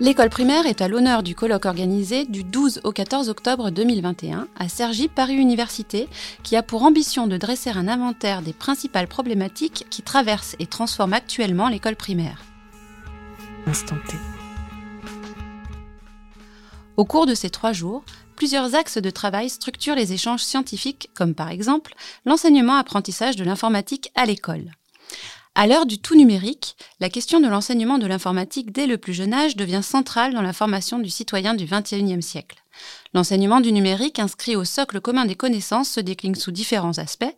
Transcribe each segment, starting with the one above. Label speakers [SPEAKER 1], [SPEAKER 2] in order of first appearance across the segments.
[SPEAKER 1] L'école primaire est à l'honneur du colloque organisé du 12 au 14 octobre 2021 à Cergy Paris Université, qui a pour ambition de dresser un inventaire des principales problématiques qui traversent et transforment actuellement l'école primaire.
[SPEAKER 2] Instant T.
[SPEAKER 1] Au cours de ces trois jours, plusieurs axes de travail structurent les échanges scientifiques, comme par exemple l'enseignement-apprentissage de l'informatique à l'école. À l'heure du tout numérique, la question de l'enseignement de l'informatique dès le plus jeune âge devient centrale dans la formation du citoyen du XXIe siècle. L'enseignement du numérique inscrit au socle commun des connaissances se décline sous différents aspects.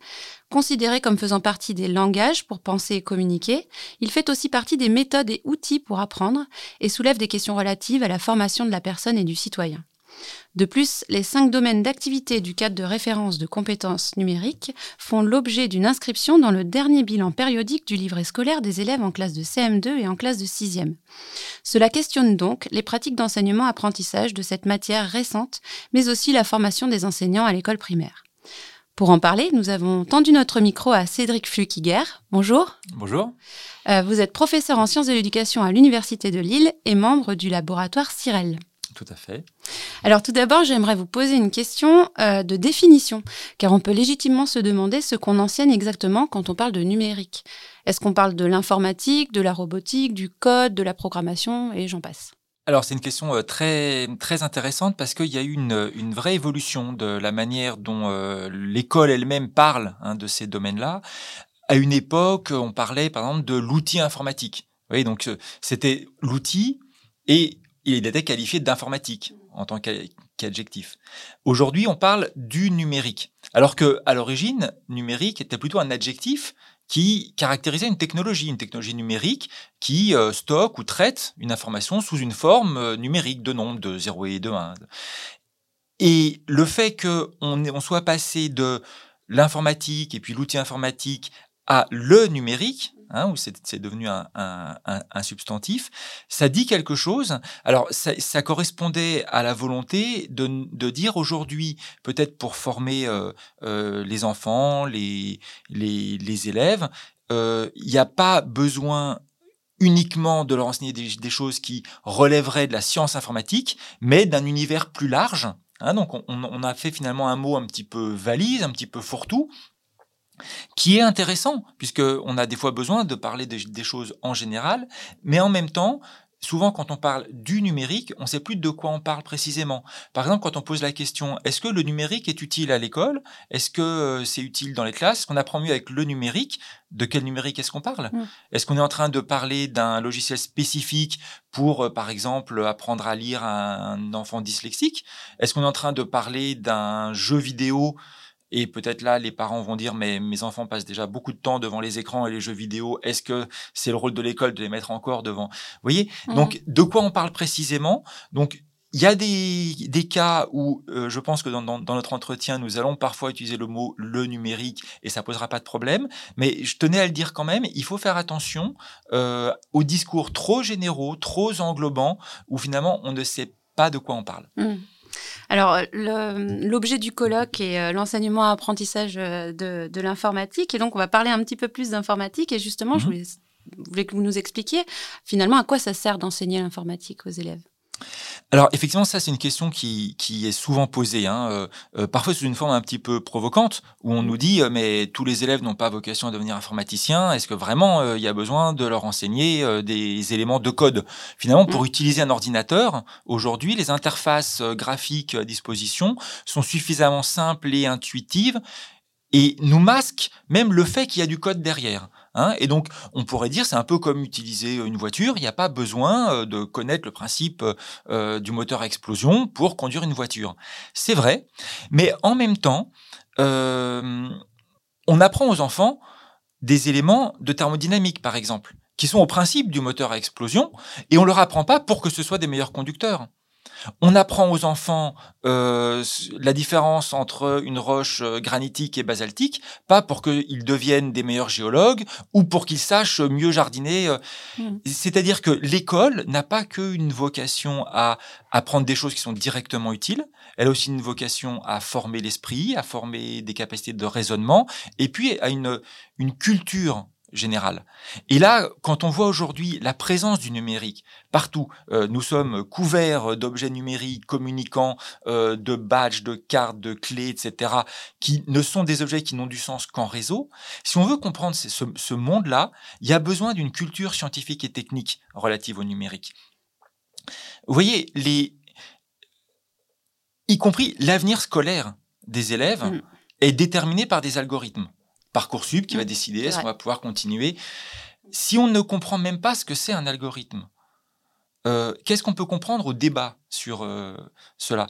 [SPEAKER 1] Considéré comme faisant partie des langages pour penser et communiquer, il fait aussi partie des méthodes et outils pour apprendre et soulève des questions relatives à la formation de la personne et du citoyen. De plus, les cinq domaines d'activité du cadre de référence de compétences numériques font l'objet d'une inscription dans le dernier bilan périodique du livret scolaire des élèves en classe de CM2 et en classe de 6e. Cela questionne donc les pratiques d'enseignement-apprentissage de cette matière récente, mais aussi la formation des enseignants à l'école primaire. Pour en parler, nous avons tendu notre micro à Cédric Flukiger. Bonjour.
[SPEAKER 3] Bonjour.
[SPEAKER 1] Euh, vous êtes professeur en sciences de l'éducation à l'Université de Lille et membre du laboratoire CIREL.
[SPEAKER 3] Tout à fait.
[SPEAKER 1] Alors tout d'abord, j'aimerais vous poser une question euh, de définition, car on peut légitimement se demander ce qu'on enseigne exactement quand on parle de numérique. Est-ce qu'on parle de l'informatique, de la robotique, du code, de la programmation, et j'en passe
[SPEAKER 3] alors c'est une question euh, très très intéressante parce qu'il y a eu une, une, vraie évolution de la manière dont euh, l'école elle-même parle hein, de ces domaines-là. À une époque, on parlait par exemple de l'outil informatique. Oui, donc c'était l'outil et il était qualifié d'informatique en tant qu'adjectif. Aujourd'hui, on parle du numérique. Alors que, à l'origine, numérique était plutôt un adjectif qui caractérisait une technologie, une technologie numérique qui euh, stocke ou traite une information sous une forme euh, numérique de nombres de 0 et de 1. Et le fait qu'on on soit passé de l'informatique et puis l'outil informatique à le numérique, hein, où c'est devenu un, substantif, ça dit quelque chose. Alors, ça, correspondait à la volonté de, dire aujourd'hui, peut-être pour former euh, euh, les enfants, les, élèves, euh, il n'y a pas besoin uniquement de leur enseigner des, choses qui relèveraient de la science informatique, mais d'un univers plus large. Hein. donc, on, on, a fait finalement un mot un petit peu valise, un petit peu fourre-tout, qui est intéressant, puisqu'on a des fois besoin de parler des choses en général, mais en même temps, souvent quand on parle du numérique, on ne sait plus de quoi on parle précisément. Par exemple, quand on pose la question, est-ce que le numérique est utile à l'école? Est-ce que euh, c'est utile dans les classes? Est-ce qu'on apprend mieux avec le numérique. De quel numérique est-ce qu'on parle? Mm. Est-ce qu'on est en train de parler d'un logiciel spécifique pour, euh, par exemple, apprendre à lire à un enfant dyslexique? Est-ce qu'on est en train de parler d'un jeu vidéo et peut-être là, les parents vont dire, mais mes enfants passent déjà beaucoup de temps devant les écrans et les jeux vidéo. Est-ce que c'est le rôle de l'école de les mettre encore devant? Vous voyez? Mmh. Donc, de quoi on parle précisément? Donc, il y a des, des cas où euh, je pense que dans, dans, dans, notre entretien, nous allons parfois utiliser le mot le numérique et ça posera pas de problème. Mais je tenais à le dire quand même, il faut faire attention euh, aux discours trop généraux, trop englobants, où finalement on ne sait pas de quoi on parle.
[SPEAKER 1] Mmh. Alors, l'objet du colloque est euh, l'enseignement-apprentissage euh, de, l'informatique. Et donc, on va parler un petit peu plus d'informatique. Et justement, je mhm. voulais que vous nous expliquiez finalement à quoi ça sert d'enseigner l'informatique aux élèves?
[SPEAKER 3] Alors effectivement, ça c'est une question qui, qui est souvent posée, hein, euh, euh, parfois sous une forme un petit peu provocante, où on nous dit euh, mais tous les élèves n'ont pas vocation à devenir informaticiens, est-ce que vraiment il y a besoin de leur enseigner des éléments de code? Finalement, pour mmh. utiliser un ordinateur, aujourd'hui, les interfaces graphiques à disposition sont suffisamment simples et intuitives et nous masquent même le fait qu'il y a du code derrière. Hein, et donc, on pourrait dire, c'est un peu comme utiliser une voiture. Il n'y a pas besoin euh, de connaître le principe euh, du moteur à explosion pour conduire une voiture. C'est vrai, mais en même temps, euh, on apprend aux enfants des éléments de thermodynamique, par exemple, qui sont au principe du moteur à explosion, et on leur apprend pas pour que ce soit des meilleurs conducteurs. On apprend aux enfants euh, la différence entre une roche euh, granitique et basaltique, pas pour qu'ils deviennent des meilleurs géologues ou pour qu'ils sachent mieux jardiner. Euh. Mmh. C'est-à-dire que l'école n'a pas qu'une vocation à apprendre des choses qui sont directement utiles, elle a aussi une vocation à former l'esprit, à former des capacités de raisonnement, et puis à une, une culture générale. Et là, quand on voit aujourd'hui la présence du numérique partout, euh, nous sommes couverts d'objets numériques, communicants, euh, de badges, de cartes, de clés, etc., qui ne sont des objets qui n'ont du sens qu'en réseau. Si on veut comprendre ce, ce monde-là, il y a besoin d'une culture scientifique et technique relative au numérique. Vous voyez, les, y compris l'avenir scolaire des élèves mm. est déterminé par des algorithmes. Parcoursup qui va mm. décider est-ce qu'on va pouvoir continuer. Si on ne comprend même pas ce que c'est un algorithme, euh, qu'est-ce qu'on peut comprendre au débat sur euh, cela?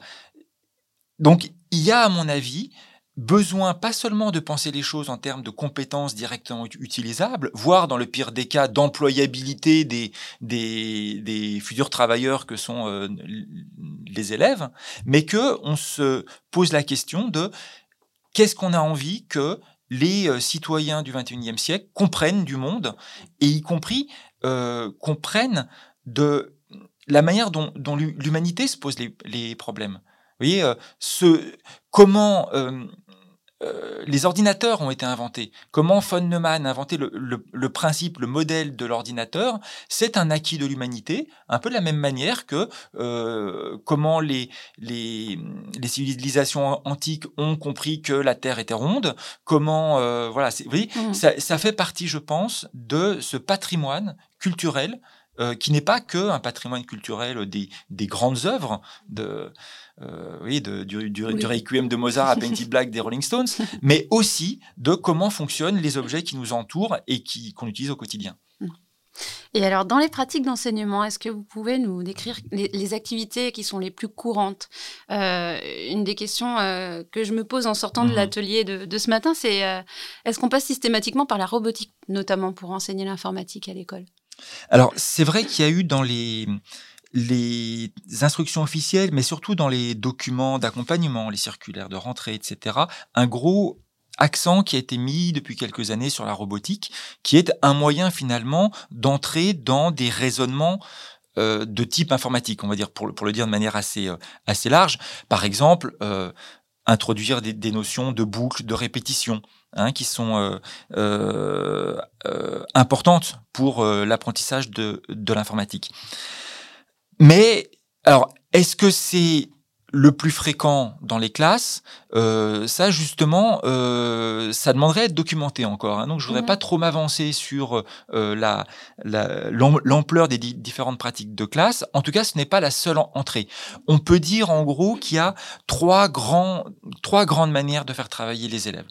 [SPEAKER 3] Donc, il y a, à mon avis, besoin pas seulement de penser les choses en termes de compétences directement utilisables, voire dans le pire des cas d'employabilité des, des, des, futurs travailleurs que sont euh, les élèves, mais que on se pose la question de qu'est-ce qu'on a envie que les euh, citoyens du 21e siècle comprennent du monde et y compris euh, comprennent de la manière dont, l'humanité se pose les, problèmes. Vous voyez, euh, comment euh, les ordinateurs ont été inventés. Comment von Neumann a inventé le, principe, le modèle de l'ordinateur, c'est un acquis de l'humanité, un peu de la même manière que euh, comment les, les, civilisations antiques ont compris que la Terre était ronde, comment... Euh, voilà, vous voyez, mmh. ça, fait partie, je pense, de ce patrimoine culturel qui n'est pas que un patrimoine culturel des, des grandes œuvres de euh, oui, de, du, du, Requiem de Mozart à Painted Black des Rolling Stones, mais aussi de comment fonctionnent les objets qui nous entourent et qui, qu'on utilise au quotidien.
[SPEAKER 1] Et alors, dans les pratiques d'enseignement, est-ce que vous pouvez nous décrire les, activités qui sont les plus courantes? Euh, Une des questions euh, que je me pose en sortant de mhm. l'atelier de, ce matin, c'est est-ce qu'on passe systématiquement par la robotique, notamment pour enseigner l'informatique à l'école?
[SPEAKER 3] Alors, c'est vrai qu'il y a eu dans les les instructions officielles, mais surtout dans les documents d'accompagnement, les circulaires de rentrée, etc., un gros accent qui a été mis depuis quelques années sur la robotique, qui est un moyen finalement d'entrer dans des raisonnements euh, de type informatique, on va dire pour, pour le dire de manière assez, euh, assez large. Par exemple, euh, introduire des, des, notions de boucle, de répétition, hein, qui sont importantes pour l'apprentissage de, de l'informatique. Mais alors, est-ce que c'est le plus fréquent dans les classes, euh, ça justement, euh, ça demanderait à être documenté encore. Hein. Donc je voudrais pas trop m'avancer sur euh, la l'ampleur des différentes pratiques de classe. En tout cas, ce n'est pas la seule entrée. On peut dire en gros qu'il y a trois grands, trois grandes manières de faire travailler les élèves.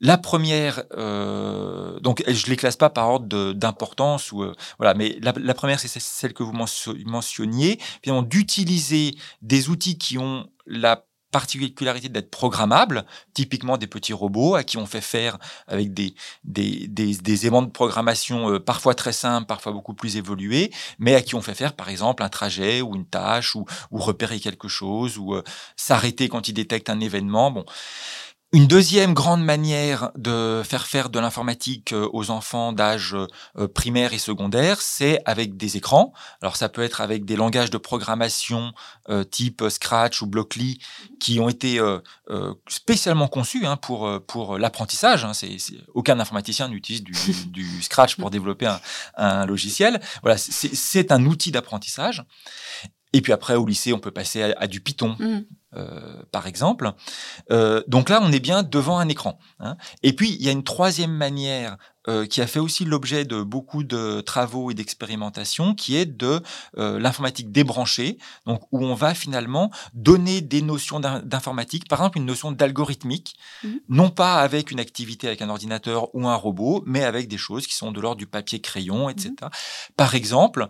[SPEAKER 3] La première, euh, donc je les classe pas par ordre d'importance ou euh, voilà, mais la, première c'est celle que vous mentionniez, d'utiliser des outils qui ont la particularité d'être programmables, typiquement des petits robots à qui on fait faire avec des, des, des, des aimants de programmation euh, parfois très simples, parfois beaucoup plus évolués, mais à qui on fait faire par exemple un trajet ou une tâche ou, ou repérer quelque chose ou euh, s'arrêter quand il détecte un événement. Bon, une deuxième grande manière de faire faire de l'informatique euh, aux enfants d'âge euh, primaire et secondaire, c'est avec des écrans. Alors ça peut être avec des langages de programmation euh, type Scratch ou Blockly qui ont été spécialement conçus hein, pour pour l'apprentissage. Hein. C'est, aucun informaticien n'utilise du, du, Scratch pour développer un, un logiciel. Voilà, c'est, un outil d'apprentissage. Et puis après, au lycée, on peut passer à, du Python, mmh. Euh, par exemple. Euh, donc là, on est bien devant un écran. Hein. Et puis, il y a une troisième manière euh, qui a fait aussi l'objet de beaucoup de travaux et d'expérimentations, qui est de l'informatique débranchée, donc où on va finalement donner des notions d'informatique, par exemple une notion d'algorithmique, mmh. non pas avec une activité avec un ordinateur ou un robot, mais avec des choses qui sont de l'ordre du papier crayon, etc. Mmh. Par exemple,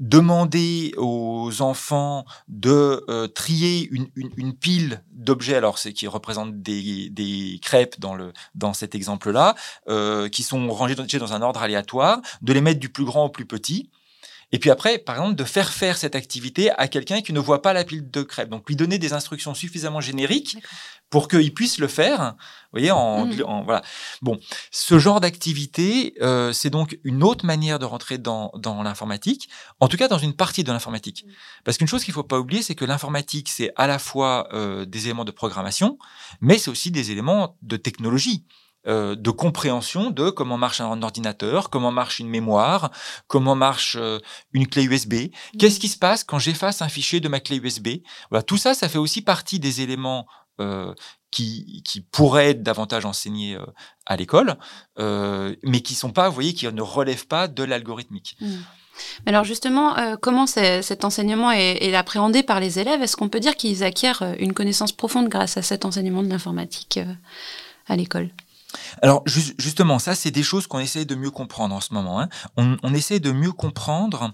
[SPEAKER 3] demander aux enfants de euh, trier une, pile d'objets, alors c'est qui représentent des, des, crêpes dans le dans cet exemple-là, euh, qui sont rangés dans un ordre aléatoire, de les mettre du plus grand au plus petit. Et puis après, par exemple, de faire faire cette activité à quelqu'un qui ne voit pas la pile de crêpes. Donc lui donner des instructions suffisamment génériques pour qu'il puisse le faire. Vous voyez, en, mmh. voilà. Bon, ce genre d'activité, euh, c'est donc une autre manière de rentrer dans, dans l'informatique. En tout cas, dans une partie de l'informatique. Mmh. Parce qu'une chose qu'il faut pas oublier, c'est que l'informatique, c'est à la fois euh, des éléments de programmation, mais c'est aussi des éléments de technologie. Euh, de compréhension de comment marche un ordinateur, comment marche une mémoire, comment marche euh, une clé USB. Qu'est-ce qui se passe quand j'efface un fichier de ma clé USB voilà, Tout ça, ça fait aussi partie des éléments euh, qui, qui pourraient être davantage enseignés à l'école, mais qui sont pas, vous voyez, qui ne relèvent pas de l'algorithmique.
[SPEAKER 1] Mmh. Alors justement, comment cet enseignement est, appréhendé par les élèves? Est-ce qu'on peut dire qu'ils acquièrent une connaissance profonde grâce à cet enseignement de l'informatique à l'école?
[SPEAKER 3] Alors justement, ça, c'est des choses qu'on essaie de mieux comprendre en ce moment. Hein. On, essaie de mieux comprendre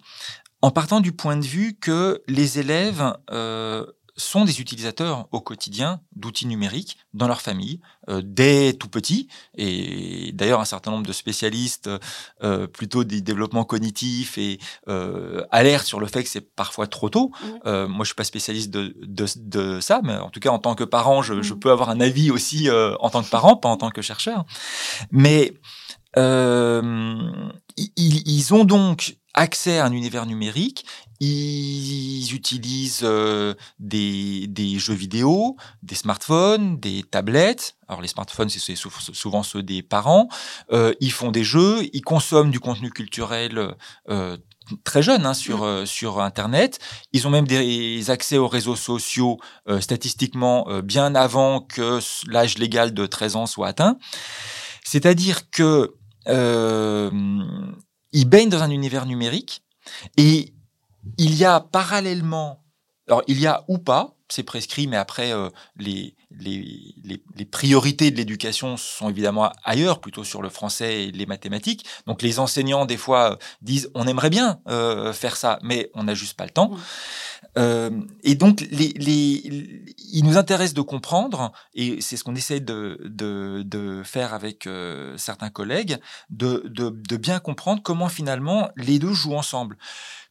[SPEAKER 3] en partant du point de vue que les élèves euh, sont des utilisateurs au quotidien d'outils numériques dans leur famille, euh, dès tout petit. Et d'ailleurs, un certain nombre de spécialistes, euh, plutôt des développements cognitifs, et euh, alertent sur le fait que c'est parfois trop tôt. Mmh. Euh, moi, je suis pas spécialiste de, de, de, ça, mais en tout cas, en tant que parent, je, je mmh. peux avoir un avis aussi euh, en tant que parent, pas en tant que chercheur. Mais ils, ils ont donc accès à un univers numérique ils utilisent euh, des, des, jeux vidéo, des smartphones, des tablettes. Alors les smartphones, c'est souvent ceux des parents. Euh, ils font des jeux, ils consomment du contenu culturel euh, très jeune hein, sur, mmh. euh, sur Internet. Ils ont même des accès aux réseaux sociaux euh, statistiquement bien avant que l'âge légal de 13 ans soit atteint. C'est-à-dire que ils baignent dans un univers numérique et il y a parallèlement, alors il y a ou pas, c'est prescrit, mais après, euh, les, les, les, priorités de l'éducation sont évidemment ailleurs, plutôt sur le français et les mathématiques. Donc les enseignants, des fois, disent on aimerait bien euh, faire ça, mais on n'a juste pas le temps. Euh, et donc, les, les, il nous intéresse de comprendre, et c'est ce qu'on essaie de, de, de, faire avec certains collègues, de, de, de bien comprendre comment finalement les deux jouent ensemble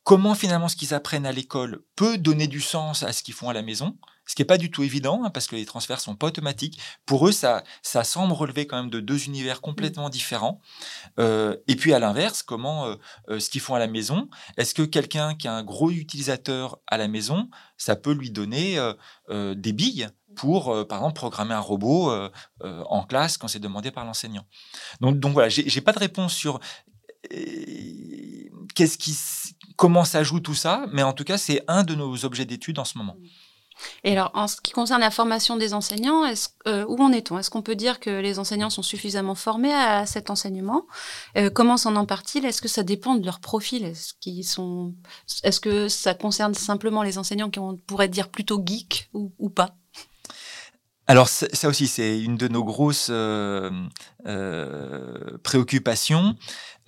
[SPEAKER 3] comment finalement ce qu'ils apprennent à l'école peut donner du sens à ce qu'ils font à la maison, ce qui n'est pas du tout évident, hein, parce que les transferts sont pas automatiques. Pour eux, ça, ça semble relever quand même de deux univers complètement différents. Euh, et puis à l'inverse, comment euh, euh, ce qu'ils font à la maison, est-ce que quelqu'un qui a un gros utilisateur à la maison, ça peut lui donner des billes pour, par exemple, programmer un robot en classe quand c'est demandé par l'enseignant? Donc, donc voilà, j'ai pas de réponse sur qu'est-ce qui, comment ça joue tout ça, mais en tout cas, c'est un de nos objets d'étude en ce moment.
[SPEAKER 1] Et alors, en ce qui concerne la formation des enseignants, euh, où en est-on? Est-ce qu'on peut dire que les enseignants sont suffisamment formés à, cet enseignement? Euh, Comment s'en empare-t-il? Est-ce que ça dépend de leur profil? Est-ce sont Est-ce que ça concerne simplement les enseignants qui on pourrait dire plutôt geeks ou pas?
[SPEAKER 3] Alors ça aussi, c'est une de nos grosses euh, euh, préoccupations.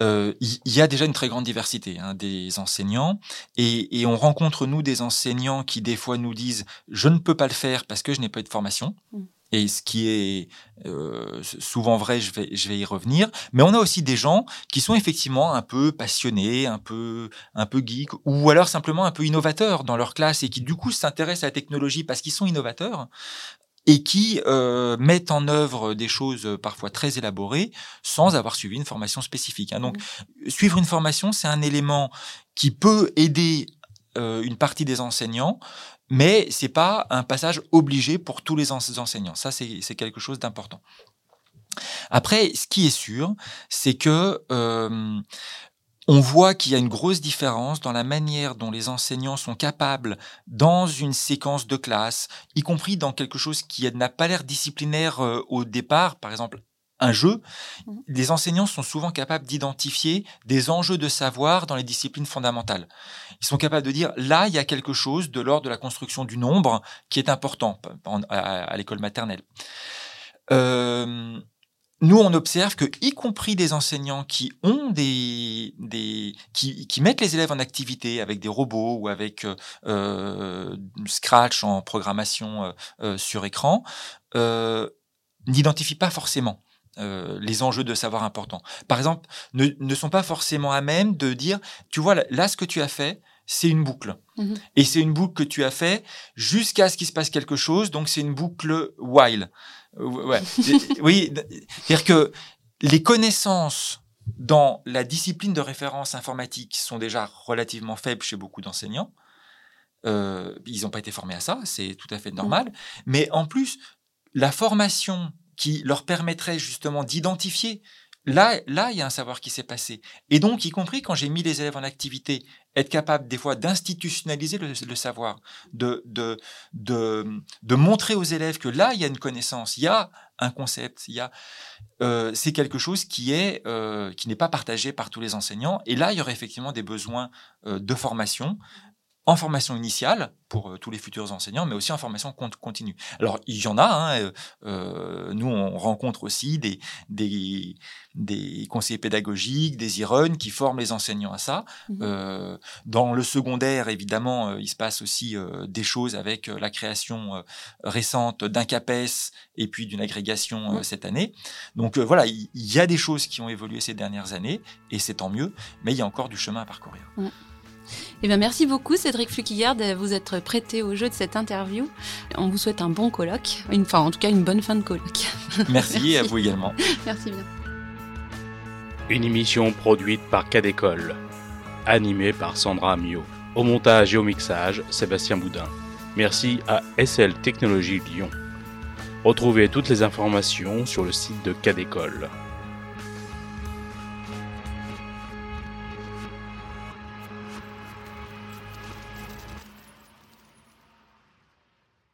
[SPEAKER 3] Euh, il y, a déjà une très grande diversité hein, des enseignants et, et, on rencontre nous des enseignants qui des fois nous disent je ne peux pas le faire parce que je n'ai pas eu de formation. Mmh. Et ce qui est euh, souvent vrai, je vais, je vais y revenir. Mais on a aussi des gens qui sont effectivement un peu passionnés, un peu, un peu geeks, ou alors simplement un peu innovateurs dans leur classe et qui du coup s'intéressent à la technologie parce qu'ils sont innovateurs et qui euh, mettent en œuvre des choses parfois très élaborées sans avoir suivi une formation spécifique. Hein. Donc, mmh. suivre une formation, c'est un élément qui peut aider euh, une partie des enseignants, mais c'est pas un passage obligé pour tous les enseignants. Ça, c'est quelque chose d'important. Après, ce qui est sûr, c'est que euh, on voit qu'il y a une grosse différence dans la manière dont les enseignants sont capables, dans une séquence de classe, y compris dans quelque chose qui n'a pas l'air disciplinaire euh, au départ, par exemple un jeu, mmh. les enseignants sont souvent capables d'identifier des enjeux de savoir dans les disciplines fondamentales. Ils sont capables de dire, là, il y a quelque chose de l'ordre de la construction du nombre qui est important à, l'école maternelle. Euh, nous, on observe que, y compris des enseignants qui ont des, des qui, qui mettent les élèves en activité avec des robots ou avec euh, euh Scratch en programmation euh, euh sur écran, euh, n'identifient pas forcément euh, les enjeux de savoir importants. Par exemple, ne, ne, sont pas forcément à même de dire, tu vois, là, ce que tu as fait, c'est une boucle. Mmh Et c'est une boucle que tu as fait jusqu'à ce qu'il se passe quelque chose, donc c'est une boucle while. Ouais. oui, c'est-à-dire que les connaissances dans la discipline de référence informatique sont déjà relativement faibles chez beaucoup d'enseignants. Euh, ils n'ont pas été formés à ça, c'est tout à fait normal. Mm. Mais en plus, la formation qui leur permettrait justement d'identifier Là, là, il y a un savoir qui s'est passé. Et donc, y compris quand j'ai mis les élèves en activité, être capable des fois d'institutionnaliser le, savoir, de, de, de, montrer aux élèves que là, il y a une connaissance, il y a un concept, il y a, euh, c'est quelque chose qui est euh, qui n'est pas partagé par tous les enseignants. Et là, il y aurait effectivement des besoins euh, de formation, en formation initiale pour euh, tous les futurs enseignants, mais aussi en formation continue. Alors, il y en a. Hein, euh, euh, nous, on rencontre aussi des, des, des, conseillers pédagogiques, des IREN qui forment les enseignants à ça. Mmh dans le secondaire, évidemment, il se passe aussi des choses avec la création récente d'un CAPES et puis d'une agrégation mmh. cette année. Donc voilà, il y, a des choses qui ont évolué ces dernières années, et c'est tant mieux, mais il y a encore du chemin à parcourir. Mmh.
[SPEAKER 1] Eh bien, merci beaucoup, Cédric Fluquillard, de vous être prêté au jeu de cette interview. On vous souhaite un bon colloque, une, enfin, en tout cas, une bonne fin de colloque.
[SPEAKER 3] Merci, à vous également.
[SPEAKER 1] Merci bien.
[SPEAKER 4] Une émission produite par Cadécole, animée par Sandra Mio. Au montage et au mixage, Sébastien Boudin. Merci à SL Technologies Lyon. Retrouvez toutes les informations sur le site de Cadécole.